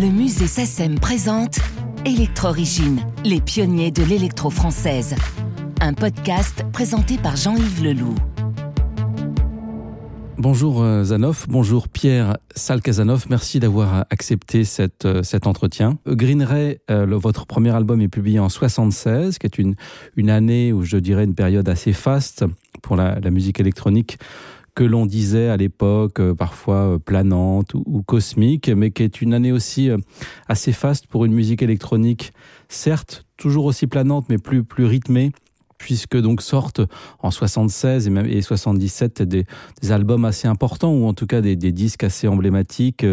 Le musée SACEM présente Electro-Origine, les pionniers de l'électro française. Un podcast présenté par Jean-Yves Leloup. Bonjour euh, Zanoff, bonjour Pierre Salkazanov, merci d'avoir accepté euh, cet entretien. Green Ray, euh, votre premier album est publié en 76, qui est une, année où je dirais une période assez faste pour la musique électronique que l'on disait à l'époque parfois planante ou, cosmique, mais qui est une année aussi assez faste pour une musique électronique, certes toujours aussi planante mais plus, plus rythmée puisque donc sortent en 76 et même et 77 des, des albums assez importants ou en tout cas des, des disques assez emblématiques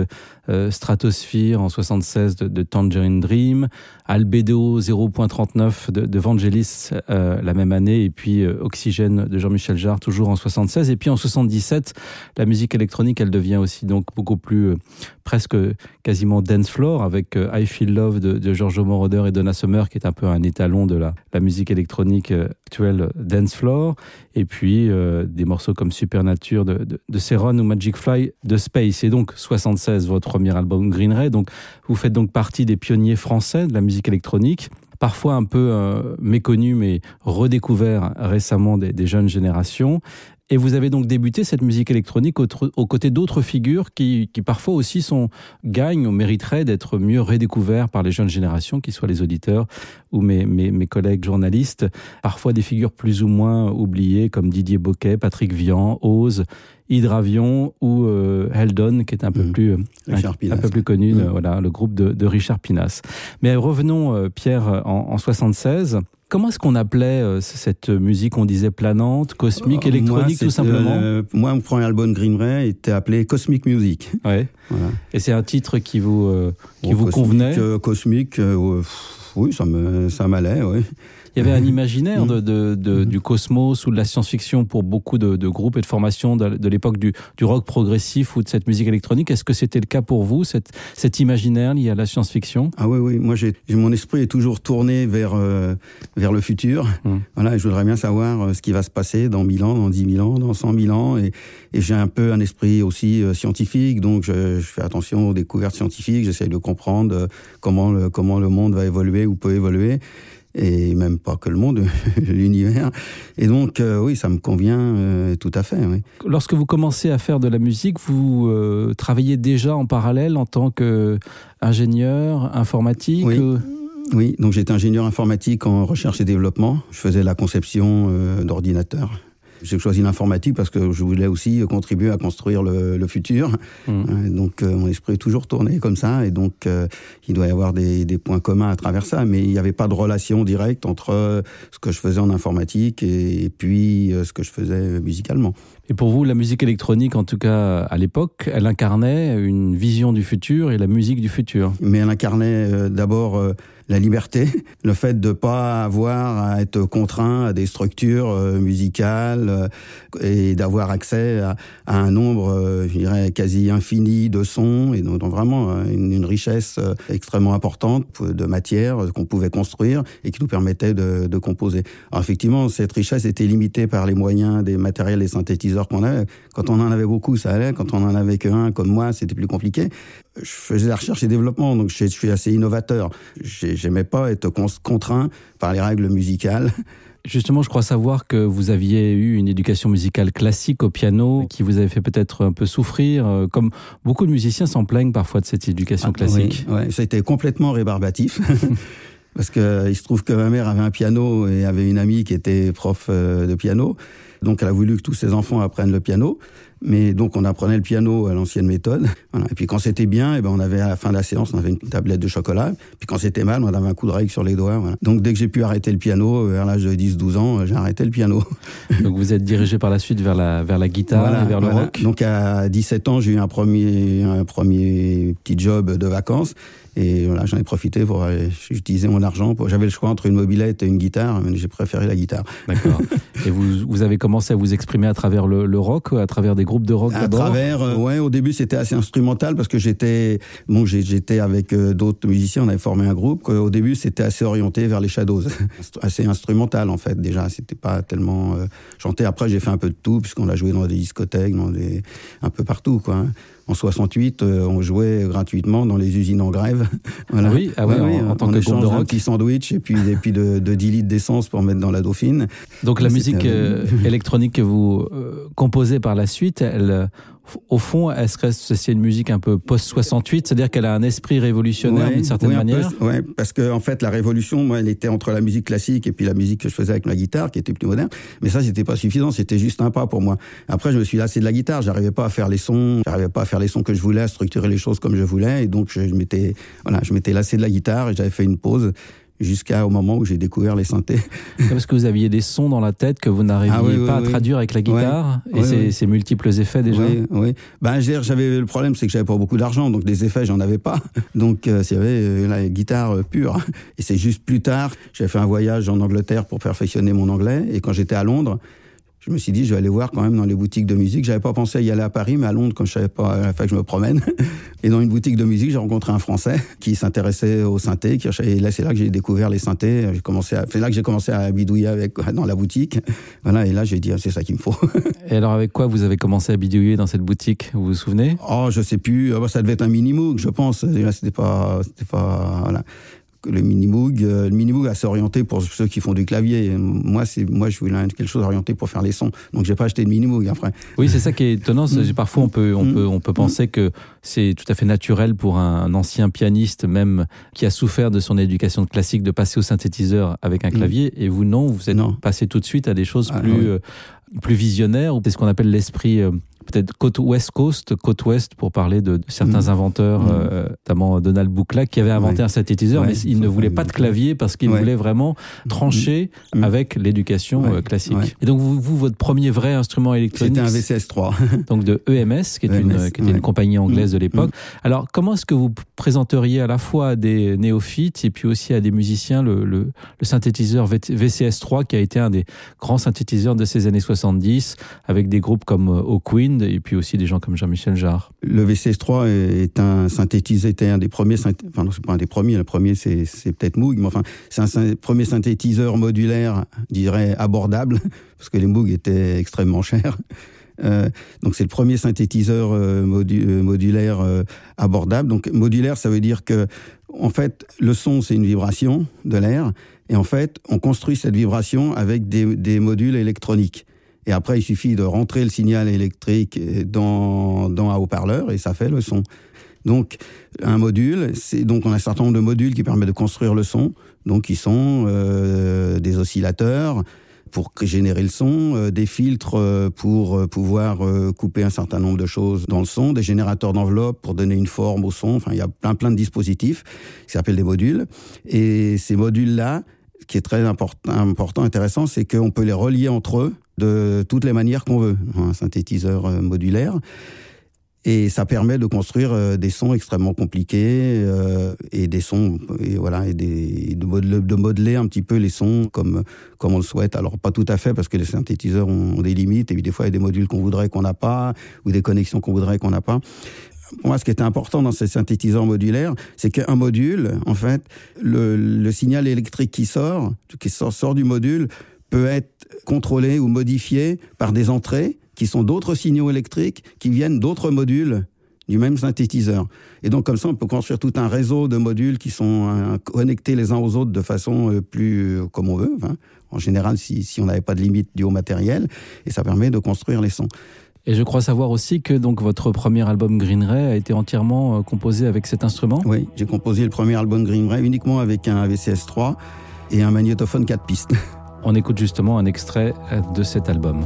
euh, Stratosphere en 76 de, Tangerine Dream. Albedo 0.39 de, Vangelis euh, la même année. Et puis euh, Oxygène de Jean-Michel Jarre toujours en 76 et puis en 77 la musique électronique elle devient aussi donc beaucoup plus presque quasiment dance floor avec I Feel Love de, de Giorgio Moroder et Donna Summer qui est un peu un étalon de la, musique électronique actuelle dance floor. Et puis des morceaux comme Supernature de, de, de Ceron ou Magic Fly de Space. Et donc 76 votre premier album Green Ray. Donc vous faites donc partie des pionniers français de la musique électronique parfois un peu euh, méconnu mais redécouvert récemment des, jeunes générations. Et vous avez donc débuté cette musique électronique aux côtés d'autres figures qui, parfois aussi sont gagnent ou mériteraient d'être mieux redécouverts par les jeunes générations, qui soient les auditeurs ou mes, mes collègues journalistes, parfois des figures plus ou moins oubliées comme Didier Boquet, Patrick Vian, Ose, Hydravion ou euh, Heldon qui est un peu mmh. plus un, un peu plus connu mmh. euh, voilà le groupe de, de Richard Pinas. Mais revenons euh, Pierre en, en 76 Comment est-ce qu'on appelait euh, cette musique on disait planante, cosmique, électronique moi, tout simplement euh, Moi, mon premier album Green Ray était appelé Cosmic Music. Ouais. Voilà. Et c'est un titre qui vous, euh, qui bon, vous cosmique, convenait euh, Cosmique, euh, oui, ça m'allait, oui il y avait un imaginaire de, de, de, du cosmos ou de la science-fiction pour beaucoup de, de groupes et de formations de, l'époque du, du rock progressif ou de cette musique électronique. Est-ce que c'était le cas pour vous, cette, cet imaginaire lié à la science-fiction? Ah oui, oui, moi j'ai mon esprit est toujours tourné vers, euh, vers le futur. Mmh. Voilà, et je voudrais bien savoir euh, ce qui va se passer dans 1000 ans, dans 10 000 ans, dans 100 000 ans. Et, et j'ai un peu un esprit aussi euh, scientifique, donc je, je fais attention aux découvertes scientifiques, j'essaie de comprendre comment le, comment le monde va évoluer ou peut évoluer et même pas que le monde, l'univers. Et donc, euh, oui, ça me convient euh, tout à fait. Oui. Lorsque vous commencez à faire de la musique, vous euh, travaillez déjà en parallèle en tant qu'ingénieur informatique oui. Oui, donc j'étais ingénieur informatique en recherche et développement. Je faisais la conception euh, d'ordinateurs. J'ai choisi l'informatique parce que je voulais aussi contribuer à construire le, le futur. Mmh. Donc euh, mon esprit est toujours tourné comme ça et donc euh, il doit y avoir des, des points communs à travers ça, mais il n'y avait pas de relation directe entre euh, ce que je faisais en informatique et, et puis euh, ce que je faisais musicalement. Et pour vous, la musique électronique, en tout cas à l'époque, elle incarnait une vision du futur et la musique du futur. Mais elle incarnait euh, d'abord euh, la liberté, le fait de ne pas avoir à être contraint à des structures euh, musicales et d'avoir accès à, un nombre, je dirais, quasi infini de sons et donc, vraiment une, richesse extrêmement importante de matière qu'on pouvait construire et qui nous permettait de, de composer. Alors effectivement, cette richesse était limitée par les moyens des matériels et synthétiseurs qu'on avait. Quand on en avait beaucoup, ça allait. Quand on en avait qu'un, comme moi, c'était plus compliqué. Je faisais la recherche et développement, donc je, je suis assez innovateur. J'aimais pas être contraint par les règles musicales. Justement, je crois savoir que vous aviez eu une éducation musicale classique au piano qui vous avait fait peut-être un peu souffrir, euh, comme beaucoup de musiciens s'en plaignent parfois de cette éducation ah, classique. Oui, oui, ça a été complètement rébarbatif. Parce que il se trouve que ma mère avait un piano et avait une amie qui était prof euh, de piano. Donc elle a voulu que tous ses enfants apprennent le piano. Mais donc on apprenait le piano à l'ancienne méthode. Voilà. Et puis quand c'était bien, et eh ben on avait à la fin de la séance, on avait une tablette de chocolat. Puis quand c'était mal, on avait un coup de règle sur les doigts. Voilà. Donc dès que j'ai pu arrêter le piano, vers l'âge de 10-12 ans, j'ai arrêté le piano. Donc vous êtes dirigé par la suite vers la, vers la guitare voilà, et vers le voilà. rock Donc à 17 ans, j'ai eu un premier, un premier petit job de vacances. Et voilà, j'en ai profité pour euh, utiliser mon argent. J'avais le choix entre une mobilette et une guitare, mais j'ai préféré la guitare. D'accord. et vous, vous avez commencé à vous exprimer à travers le, le rock, à travers des groupes de rock À travers, euh, ouais, au début c'était assez instrumental parce que j'étais, bon, j'étais avec euh, d'autres musiciens, on avait formé un groupe. Au début c'était assez orienté vers les Shadows, assez instrumental en fait déjà. C'était pas tellement euh, chanté. Après j'ai fait un peu de tout puisqu'on a joué dans des discothèques, dans des, un peu partout quoi. En 68, on jouait gratuitement dans les usines en grève. voilà. Oui, ah ouais, en, tant que groupe de rock. un petit sandwich et puis, et puis de, de 10 litres d'essence pour mettre dans la Dauphine. Donc la musique électronique que vous composez par la suite, elle au fond, est-ce que c'est une musique un peu post-68, c'est-à-dire qu'elle a un esprit révolutionnaire d'une certaine manière Oui, parce que en fait, la révolution, moi, elle était entre la musique classique et puis la musique que je faisais avec ma guitare, qui était plus moderne. Mais ça, c'était pas suffisant, c'était juste un pas pour moi. Après, je me suis lassé de la guitare, j'arrivais pas à faire les sons, j'arrivais pas à faire les sons que je voulais, à structurer les choses comme je voulais, et donc je, je m'étais, voilà, je m'étais lassé de la guitare et j'avais fait une pause jusqu'au moment où j'ai découvert les synthés. Parce que vous aviez des sons dans la tête que vous n'arriviez ah pas à traduire avec la guitare et ces, multiples effets déjà. Oui, oui. Ben, j'avais le problème, c'est que j'avais pas beaucoup d'argent, donc des effets j'en avais pas. Donc euh, s'il y avait euh, la guitare euh, pure. Et c'est juste plus tard, j'ai fait un voyage en Angleterre pour perfectionner mon anglais, et quand j'étais à Londres, je me suis dit, je vais aller voir quand même dans les boutiques de musique. J'avais pas pensé à y aller à Paris, mais à Londres, quand je savais pas, il fallait que je me promène. Et dans une boutique de musique, j'ai rencontré un Français qui s'intéressait aux synthés. Qui, et là, c'est là que j'ai découvert les synthés. J'ai commencé c'est là que j'ai commencé à bidouiller avec, dans la boutique. Voilà. Et là, j'ai dit, ah, c'est ça qu'il me faut. et alors, avec quoi vous avez commencé à bidouiller dans cette boutique? Vous vous souvenez? Oh, je sais plus. Ah, bah, ça devait être un mini Moog, je pense. C'était pas, c'était pas, voilà le Minimoog, euh, le Minimoog assez orienté pour ceux qui font du clavier. Moi, c'est moi, je voulais quelque chose orienté pour faire les sons. Donc, j'ai pas acheté de Minimoog après. Oui, c'est ça qui est étonnant. Mm. Parfois, on peut, on mm. peut, on peut penser que c'est tout à fait naturel pour un, ancien pianiste, même qui a souffert de son éducation classique, de passer au synthétiseur avec un mm. clavier. Et vous, non, vous êtes passé tout de suite à des choses ah, plus, euh, plus visionnaires, ou c'est ce qu'on appelle l'esprit euh, peut-être côte West Coast, côte Ouest, pour parler de, certains mm. inventeurs, mm. Euh, notamment Donald Bouclac, qui avait inventé un synthétiseur, mais il ne voulait pas de clavier parce qu'il voulait vraiment trancher mm. avec l'éducation euh, classique. Et donc, vous, vous, votre premier vrai instrument électronique C'était un VCS3. donc de EMS, qui, est e une, qui était une compagnie anglaise de l'époque. Alors, comment est-ce que vous présenteriez à la fois à des néophytes et puis aussi à des musiciens le, le, le synthétiseur VCS3, qui a été un des grands synthétiseurs de ces années 70, avec des groupes comme euh, O'Queen, et puis aussi des gens comme Jean-Michel Jarre. Le VCS3 est un synthétiseur, était un des premiers, enfin non, c'est pas un des premiers, le premier c'est, peut-être Moog, mais enfin, c'est un premier synthétiseur modulaire, je dirais, abordable, parce que les Moog étaient extrêmement chers. Euh, donc c'est le premier synthétiseur euh, modulaire abordable. Donc modulaire, ça veut dire que en fait le son c'est une vibration de l'air, et en fait on construit cette vibration avec des modules électroniques. Et après, il suffit de rentrer le signal électrique dans, dans un haut-parleur et ça fait le son. Donc, un module, c'est donc on a un certain nombre de modules qui permettent de construire le son. Donc, ils sont euh, des oscillateurs pour générer le son, euh, des filtres euh, pour euh, pouvoir couper un certain nombre de choses dans le son, des générateurs d'enveloppe pour donner une forme au son. Enfin, il y a plein plein de dispositifs qui s'appellent des modules. Et ces modules-là, ce qui est très important intéressant, c'est qu'on peut les relier entre eux de toutes les manières qu'on veut, un synthétiseur euh, modulaire. Et ça permet de construire euh, des sons extrêmement compliqués euh, et des sons et voilà et des, de, modeler, de, modeler, un petit peu les sons comme comme on le souhaite. Alors pas tout à fait parce que les synthétiseurs ont, des limites et des fois il y a des modules qu'on voudrait qu'on n'a pas ou des connexions qu'on voudrait qu'on n'a pas. Pour moi, ce qui était important dans ces synthétiseurs modulaires, c'est qu'un module, en fait, le, le, signal électrique qui sort, qui sort, sort du module, peut être contrôlé ou modifié par des entrées qui sont d'autres signaux électriques qui viennent d'autres modules du même synthétiseur. Et donc comme ça, on peut construire tout un réseau de modules qui sont euh, connectés les uns aux autres de façon euh, plus euh, comme on veut. en général, si, si on n'avait pas de limite du haut matériel, et ça permet de construire les sons. Et je crois savoir aussi que donc votre premier album Green Ray a été entièrement composé avec cet instrument. Oui, j'ai composé le premier album Green Ray uniquement avec un VCS 3 et un magnétophone 4 pistes. On écoute justement un extrait de cet album.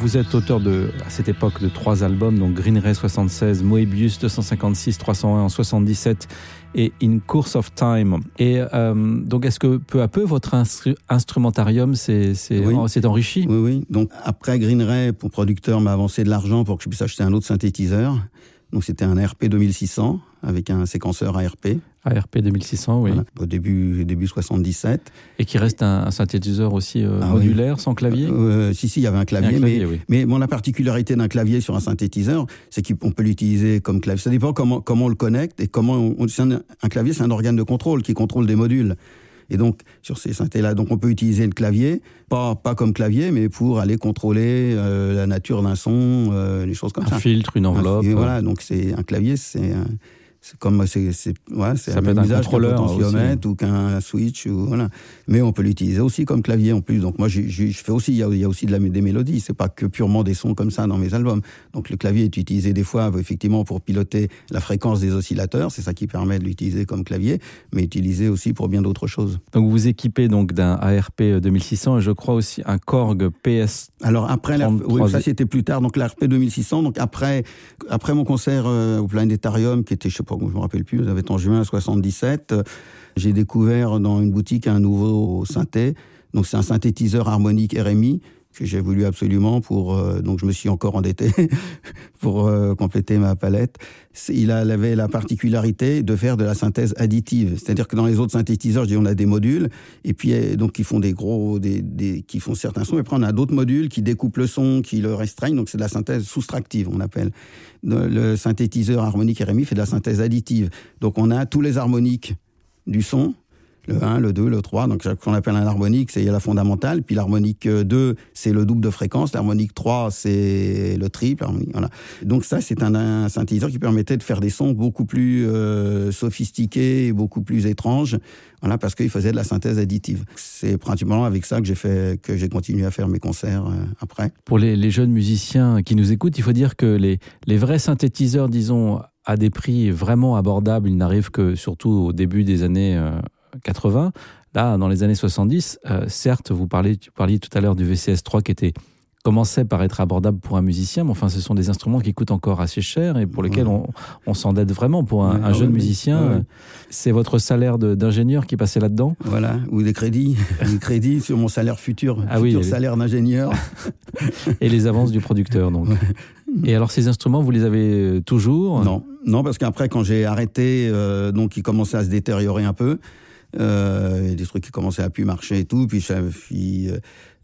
Vous êtes auteur de, à cette époque de trois albums, donc Green Ray 76, Moebius 256, 301 en 77 et In Course of Time. Et euh, donc, est-ce que peu à peu, votre instrumentarium s'est enrichi? Oui, oui. Donc, après Green Ray, pour producteur, m'a avancé de l'argent pour que je puisse acheter un autre synthétiseur. Donc, c'était un RP 2600 avec un séquenceur ARP. ARP 2600, oui. au début, début 77. Et qui reste un, synthétiseur aussi euh, ah modulaire, sans clavier euh, Si, si, il y avait un clavier. mais, mais bon, la particularité d'un clavier sur un synthétiseur, c'est qu'on peut l'utiliser comme clavier. Ça dépend comment, comment on le connecte et comment on, un, clavier, c'est un organe de contrôle qui contrôle des modules. Et donc, sur ces synthés-là, donc on peut utiliser le clavier, pas, pas comme clavier, mais pour aller contrôler euh, la nature d'un son, les choses comme ça. Un filtre, une enveloppe. voilà, donc c'est un clavier, c'est c'est comme c'est c'est ouais, c'est un, un contrôleur ou qu'un switch ou voilà. Mais on peut l'utiliser aussi comme clavier en plus. Donc moi je, je, fais aussi il y, a, il y a, aussi de la, des mélodies. C'est pas que purement des sons comme ça dans mes albums. Donc le clavier est utilisé des fois effectivement pour piloter la fréquence des oscillateurs. C'est ça qui permet de l'utiliser comme clavier mais utilisé aussi pour bien d'autres choses. Donc vous équipez donc d'un ARP 2600 et je crois aussi un Korg PS alors après oui, ça c'était plus tard. Donc l'ARP 2600 donc après après mon concert euh, au planétarium qui était je sais je me rappelle plus, ça avait en juin 77. J'ai découvert dans une boutique un nouveau synthé. Donc c'est un synthétiseur harmonique RMI que j'ai voulu absolument pour euh, donc je me suis encore endetté pour euh, compléter ma palette. Il avait la particularité de faire de la synthèse additive, c'est-à-dire que dans les autres synthétiseurs, je dis on a des modules et puis euh, donc qui font des gros des, des qui font certains sons et puis on a d'autres modules qui découpent le son, qui le restreignent, donc c'est de la synthèse soustractive, on appelle. Le synthétiseur harmonique RMI fait de la synthèse additive. Donc on a tous les harmoniques du son le 1, le 2, le 3. Donc, ce qu'on appelle un harmonique, c'est la fondamentale. Puis l'harmonique 2, c'est le double de fréquence. L'harmonique 3, c'est le triple. Voilà. Donc ça, c'est un, synthétiseur qui permettait de faire des sons beaucoup plus euh, sophistiqués beaucoup plus étranges. Voilà, parce qu'il faisait de la synthèse additive. C'est principalement avec ça que j'ai fait, que j'ai continué à faire mes concerts euh, après. Pour les, jeunes musiciens qui nous écoutent, il faut dire que les, vrais synthétiseurs, disons, à des prix vraiment abordables, ils n'arrivent que surtout au début des années euh, 80. Là, dans les années 70, euh, certes, vous parliez, tu parliez tout à l'heure du VCS3 qui était commençait par être abordable pour un musicien, mais enfin, ce sont des instruments qui coûtent encore assez cher et pour lesquels on, on s'endette vraiment. Pour un, ah jeune musicien, c'est votre salaire d'ingénieur qui passait là-dedans? Voilà, ou des crédits, des crédits sur mon salaire futur, ah futur salaire d'ingénieur. et les avances du producteur, donc. Et alors, ces instruments, vous les avez euh, toujours? Non, non, parce qu'après, quand j'ai arrêté, euh, donc, ils commençaient à se détériorer un peu. Euh, des trucs qui commençaient à plus marcher et tout. Puis, puis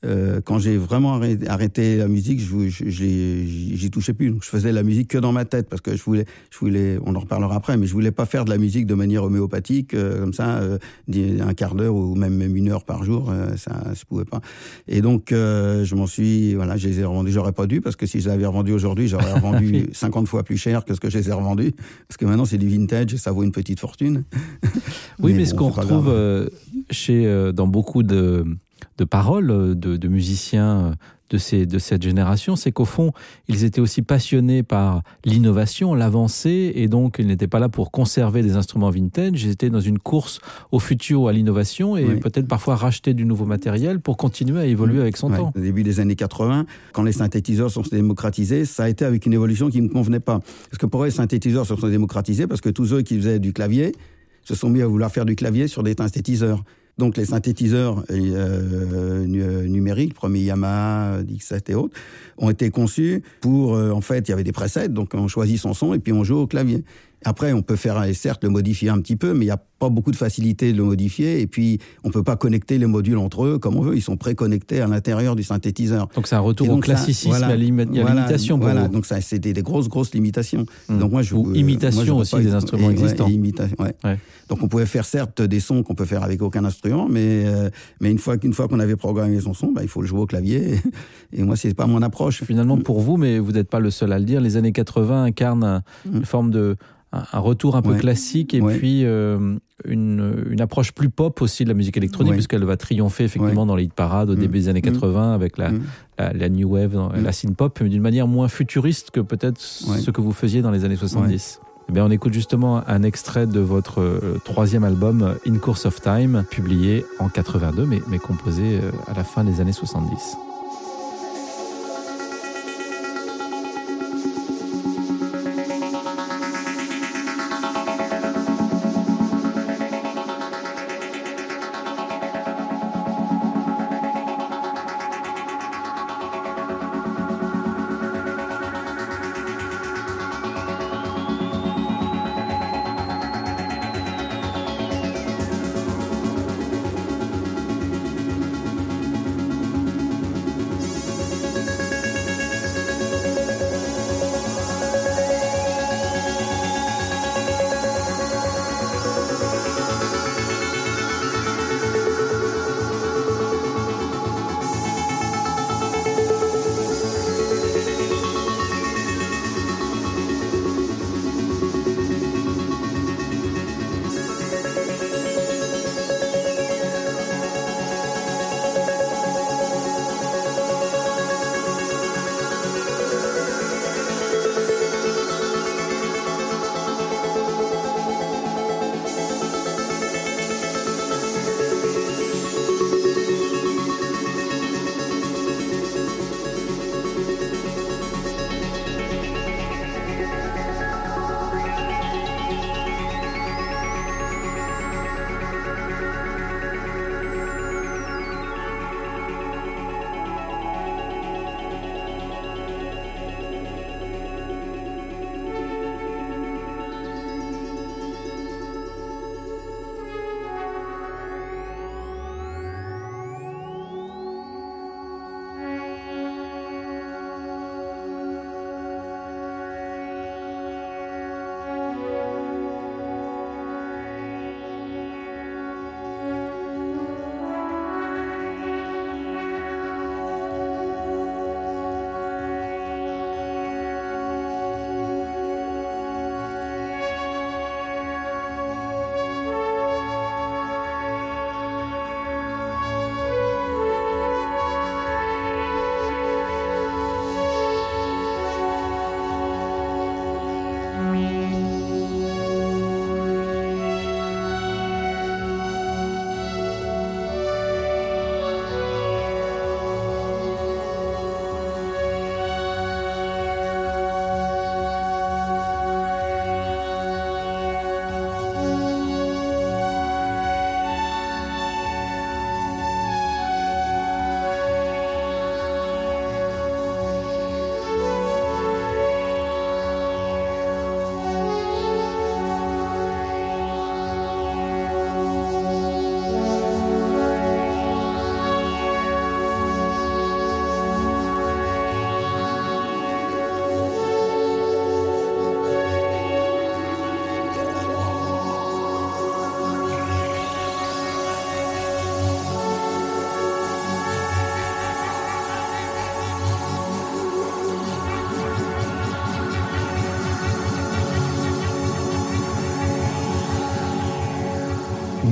euh, euh, quand j'ai vraiment arrêté, la musique, je, j'y touchais plus. Donc je faisais la musique que dans ma tête parce que je voulais, je voulais, on en reparlera après, mais je voulais pas faire de la musique de manière homéopathique euh, comme ça, euh, un quart d'heure ou même, même une heure par jour, ça je pouvais pas. Et donc je m'en suis, voilà, je les ai revendus. J'aurais pas dû parce que si je les avais revendus aujourd'hui, j'aurais revendu 50 fois plus cher que ce que je les ai revendus parce que maintenant c'est du vintage et ça vaut une petite fortune. Oui, mais, ce qu'on retrouve chez dans beaucoup de de paroles euh, de, musiciens euh, de, ces, de cette génération, c'est qu'au fond, ils étaient aussi passionnés par l'innovation, l'avancée, et donc ils n'étaient pas là pour conserver des instruments vintage, ils étaient dans une course au futur, à l'innovation, et peut-être parfois racheter du nouveau matériel pour continuer à évoluer avec son temps. Au début des années 80, quand les synthétiseurs sont démocratisés, ça a été avec une évolution qui ne me convenait pas. Parce que pour eux, les synthétiseurs se sont démocratisés parce que tous eux qui faisaient du clavier se sont mis à vouloir faire du clavier sur des synthétiseurs. Donc les synthétiseurs euh, numériques, premier Yamaha, Dixit et autres, ont été conçus pour, euh, en fait, il y avait des presets, donc on choisit son son et puis on joue au clavier. Après, on peut faire, certes, le modifier un petit peu, mais il n'y a pas beaucoup de facilité de le modifier. Et puis, on peut pas connecter les modules entre eux comme on veut. Ils sont préconnectés à l'intérieur du synthétiseur. Donc, c'est un retour au classicisme, à la limitation. Voilà, donc ça, c'était des grosses, grosses limitations. Hmm. Donc, moi, je, Ou imitation aussi des instruments existants. Donc, on pouvait faire, certes, des sons qu'on peut faire avec aucun instrument, mais, euh, mais une fois, qu'une fois qu'on avait programmé son son, bah, il faut le jouer au clavier. Et, moi, c'est pas mon approche. Finalement, pour vous, mais vous n'êtes pas le seul à le dire, les années 80 incarnent hmm. une forme de un retour un peu classique et puis euh, une, une, approche plus pop aussi de la musique électronique, puisqu'elle va triompher effectivement dans les hit parades au mm. début des années 80 mm. avec la, mm. la, new wave, la synth pop, mais d'une manière moins futuriste que peut-être ce que vous faisiez dans les années 70. Eh bien, on écoute justement un extrait de votre euh, troisième album, In Course of Time, publié en 82, mais, mais composé euh, à la fin des années 70.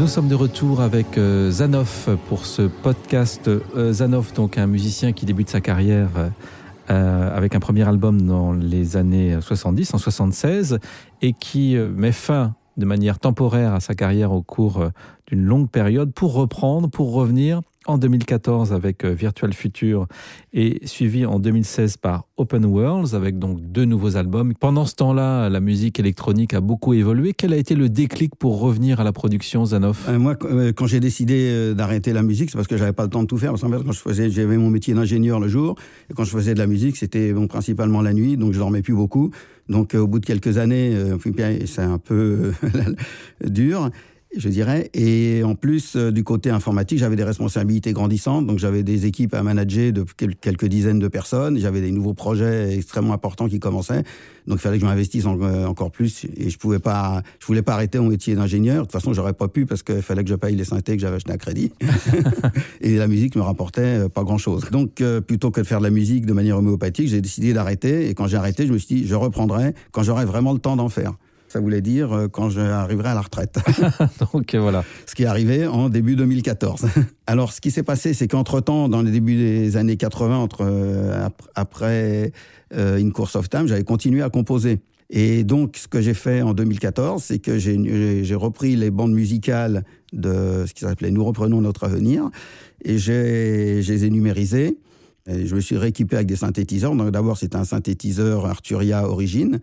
Nous sommes de retour avec euh, Zanoff pour ce podcast. Euh, Zanoff, donc un musicien qui débute sa carrière euh, avec un premier album dans les années 70, en 76, et qui met fin de manière temporaire à sa carrière au cours d'une longue période pour reprendre, pour revenir en 2014 avec euh, Virtual Future et suivi en 2016 par Open Worlds avec donc deux nouveaux albums. Pendant ce temps-là, la musique électronique a beaucoup évolué. Quel a été le déclic pour revenir à la production Zanoff? Euh, Moi, euh, quand j'ai décidé d'arrêter la musique, c'est parce que j'avais pas le temps de tout faire. Parce qu'en fait, quand je faisais, j'avais mon métier d'ingénieur le jour et quand je faisais de la musique, c'était bon, principalement la nuit, donc je dormais plus beaucoup. Donc, au bout de quelques années, c'est un peu dur je dirais. Et en plus, euh, du côté informatique, j'avais des responsabilités grandissantes. Donc, j'avais des équipes à manager de quelques dizaines de personnes. J'avais des nouveaux projets extrêmement importants qui commençaient. Donc, il fallait que je m'investisse euh, encore plus. Et je pouvais pas, je voulais pas arrêter mon métier d'ingénieur. De toute façon, j'aurais pas pu parce qu'il fallait que je paye les synthés que j'avais acheté à crédit. et la musique me rapportait euh, pas grand chose. Donc, plutôt que de faire de la musique de manière homéopathique, j'ai décidé d'arrêter. Et quand j'ai arrêté, je me suis dit, je reprendrai quand j'aurai vraiment le temps d'en faire. Ça voulait dire euh, quand j'arriverai à la retraite. Donc voilà. Ce qui est arrivé en début 2014. Alors ce qui s'est passé, c'est qu'entre-temps, dans les débuts des années 80, entre, euh, après euh, In Course of Time, j'avais continué à composer. Et donc, ce que j'ai fait en 2014, c'est que j'ai repris les bandes musicales de ce qui s'appelait Nous reprenons notre avenir, et je les ai numérisées. Et je me suis rééquipé avec des synthétiseurs. Donc d'abord, c'est un synthétiseur Arturia Origine,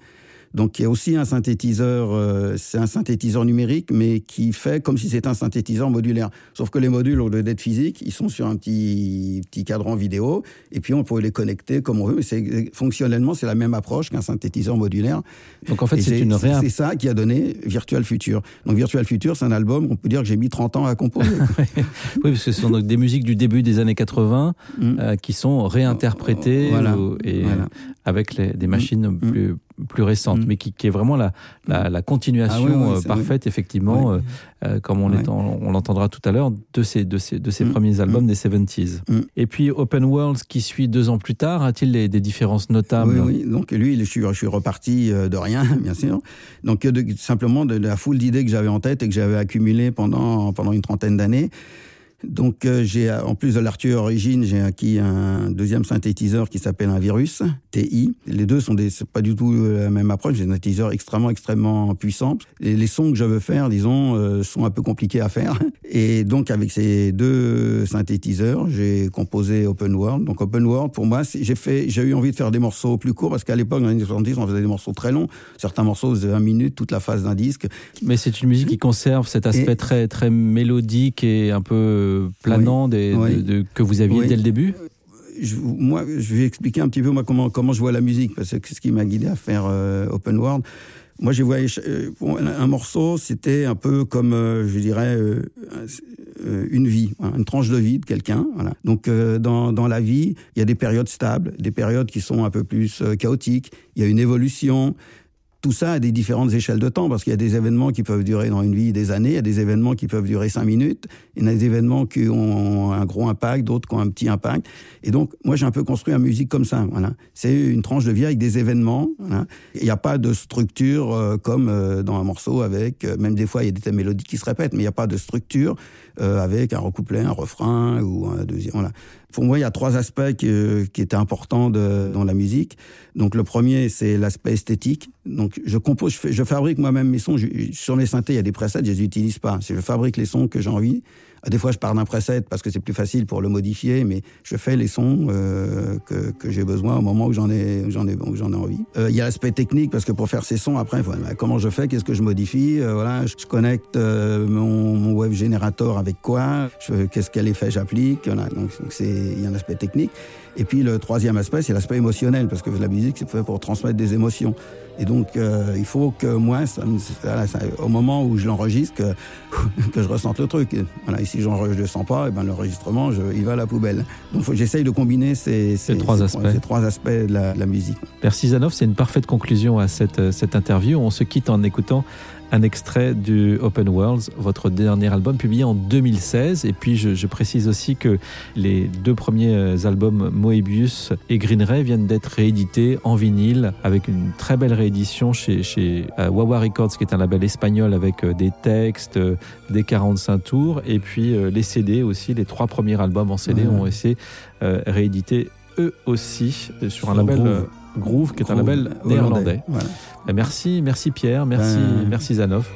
donc il y a aussi un synthétiseur, euh, c'est un synthétiseur numérique, mais qui fait comme si c'était un synthétiseur modulaire. Sauf que les modules, au lieu d'être physiques, ils sont sur un petit, petit cadran vidéo, et puis on peut les connecter comme on veut, mais fonctionnellement, c'est la même approche qu'un synthétiseur modulaire. Donc en fait, c'est une C'est ça qui a donné Virtual Future. Donc Virtual Future, c'est un album, on peut dire que j'ai mis 30 ans à composer. oui, parce que ce sont donc des musiques du début des années 80 mm. euh, qui sont réinterprétées et avec les, des machines mm. plus plus récente, mm. mais qui, qui, est vraiment la, la, la continuation ah euh, parfaite, effectivement, euh, euh, comme on, on l'entendra tout à l'heure, de ces, de ces, de ces mm. premiers albums mm. des 70s. Et puis Open Worlds, qui suit deux ans plus tard, a-t-il des, des, différences notables oui, oui, donc lui, je suis, je suis reparti de rien, bien sûr. Donc de, simplement de, de la foule d'idées que j'avais en tête et que j'avais accumulées pendant, pendant une trentaine d'années. Donc euh, j'ai en plus de l'Arthur Origine, j'ai acquis un deuxième synthétiseur qui s'appelle un Virus TI. Les deux sont des pas du tout la même approche, des synthétiseurs extrêmement extrêmement puissants. Et les sons que je veux faire, disons, euh, sont un peu compliqués à faire. Et donc avec ces deux synthétiseurs, j'ai composé Open World. Donc Open World pour moi, j'ai fait j'ai eu envie de faire des morceaux plus courts parce qu'à l'époque dans les années 70, on faisait des morceaux très longs, certains morceaux de 20 minutes toute la phase d'un disque. Mais c'est une musique qui conserve cet aspect très très mélodique et un peu planant des, que vous aviez dès le début? Je, moi, je vais expliquer un petit peu moi, comment, comment je vois la musique, parce que c'est ce qui m'a guidé à faire euh, Open World. Moi, j'ai voyé euh, un morceau, c'était un peu comme, euh, je dirais, une vie, une tranche de vie de quelqu'un. Voilà. Donc, dans, dans la vie, il y a des périodes stables, des périodes qui sont un peu plus chaotiques. Il y a une évolution, tout ça à des différentes échelles de temps, parce qu'il y a des événements qui peuvent durer dans une vie des années, il y a des événements qui peuvent durer cinq minutes, il y a des événements qui ont un gros impact, d'autres qui ont un petit impact. Et donc, moi, j'ai un peu construit la musique comme ça. Voilà. C'est une tranche de vie avec des événements. Voilà. Il n'y a pas de structure euh, comme euh, dans un morceau avec, euh, même des fois, il y a des thèmes mélodiques qui se répètent, mais il n'y a pas de structure avec un recouplet, un refrain ou un deuxième. Voilà. Pour moi, il y a trois aspects qui, qui étaient importants de, dans la musique. Donc, le premier, c'est l'aspect esthétique. Donc, je compose, je, je fabrique moi-même mes sons. Sur mes synthés, il y a des presets, je les utilise pas. Je fabrique les sons que j'ai envie. Des fois, je pars d'un preset parce que c'est plus facile pour le modifier, mais je fais les sons euh, que, que j'ai besoin au moment où j'en ai, j'en ai, j'en ai envie. Euh, il y a l'aspect technique parce que pour faire ces sons, après, voilà, comment je fais, qu'est-ce que je modifie, euh, voilà, je, connecte euh, mon, mon, web générateur avec quoi, qu'est-ce quel effet j'applique, voilà, donc il y a un aspect technique. Et puis le troisième aspect, c'est l'aspect émotionnel parce que la musique, c'est fait pour transmettre des émotions. Et donc, euh, il faut que moi, ça, ça, au moment où je l'enregistre, que, que, je ressente le truc. Voilà, et si je ne le sens pas, et eh ben, l'enregistrement, il va à la poubelle. Donc, j'essaye de combiner ces, ces, ces, trois ces, aspects. ces, trois aspects de la, de la musique. Merci Zanov, c'est une parfaite conclusion à cette, cette interview. On se quitte en écoutant un extrait du Open Worlds, votre dernier album publié en 2016. Et puis je, précise aussi que les deux premiers albums Moebius et Green Ray viennent d'être réédités en vinyle avec une très belle réédition chez, chez euh, Wawa Records, qui est un label espagnol avec euh, des textes, euh, des 45 tours, et puis les CD aussi. Les trois premiers albums en CD ont été réédités eux aussi sur un label. Groove, qui est un label néerlandais. Merci, merci Pierre, merci, ben, merci Zanoff.